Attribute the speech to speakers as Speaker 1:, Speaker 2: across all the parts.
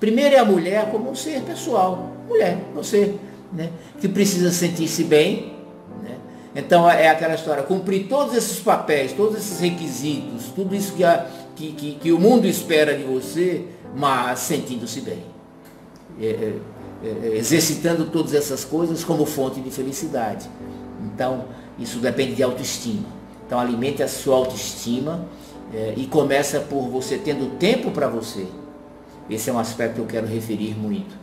Speaker 1: Primeiro é a mulher como um ser pessoal. Mulher, você, né? que precisa sentir-se bem. Né? Então é aquela história, cumprir todos esses papéis, todos esses requisitos, tudo isso que, a, que, que, que o mundo espera de você, mas sentindo-se bem. É, é, é, exercitando todas essas coisas como fonte de felicidade. Então, isso depende de autoestima. Então, alimente a sua autoestima é, e começa por você tendo tempo para você. Esse é um aspecto que eu quero referir muito.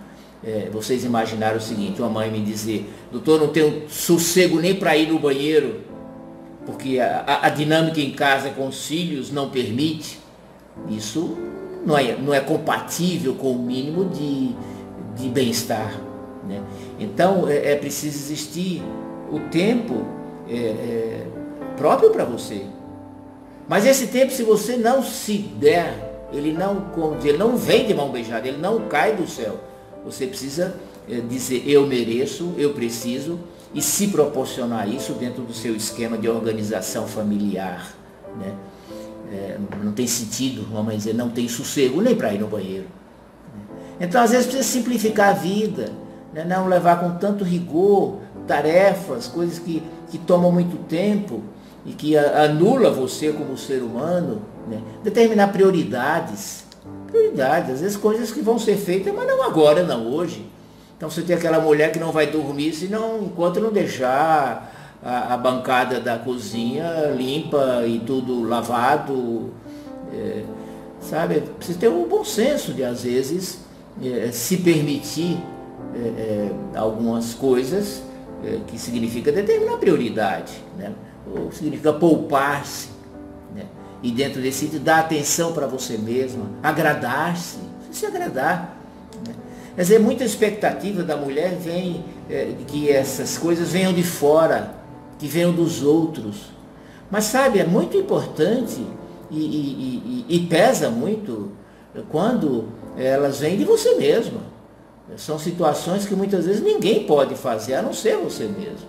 Speaker 1: É, vocês imaginaram o seguinte, uma mãe me dizer, doutor, não tenho sossego nem para ir no banheiro, porque a, a, dinâmica em casa com os filhos não permite. Isso não é, não é compatível com o mínimo de, de bem-estar. Né? Então é, é, preciso existir o tempo é, é próprio para você. Mas esse tempo, se você não se der ele não, ele não vem de mão beijada, ele não cai do céu. Você precisa é, dizer eu mereço, eu preciso e se proporcionar isso dentro do seu esquema de organização familiar. Né? É, não tem sentido, vamos dizer, não tem sossego nem para ir no banheiro. Então, às vezes, precisa simplificar a vida, né? não levar com tanto rigor tarefas, coisas que, que tomam muito tempo e que anula você como ser humano né? Determinar prioridades. Prioridades, às vezes coisas que vão ser feitas, mas não agora, não hoje. Então você tem aquela mulher que não vai dormir se não, enquanto não deixar a, a bancada da cozinha limpa e tudo lavado. É, sabe? Precisa ter um bom senso de às vezes é, se permitir é, é algumas coisas que significa determinar prioridade, né? ou significa poupar-se e dentro desse dar atenção para você mesma, agradar-se, se agradar. Né? Quer dizer, muita expectativa da mulher vem é, que essas coisas venham de fora, que venham dos outros. Mas sabe, é muito importante e, e, e, e pesa muito quando elas vêm de você mesma. São situações que muitas vezes ninguém pode fazer, a não ser você mesmo.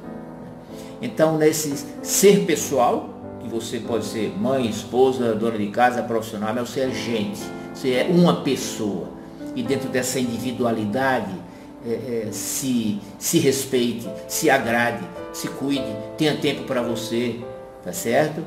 Speaker 1: Então, nesse ser pessoal, que você pode ser mãe, esposa, dona de casa, profissional, mas você é gente, você é uma pessoa. E dentro dessa individualidade, é, é, se, se respeite, se agrade, se cuide, tenha tempo para você, tá certo?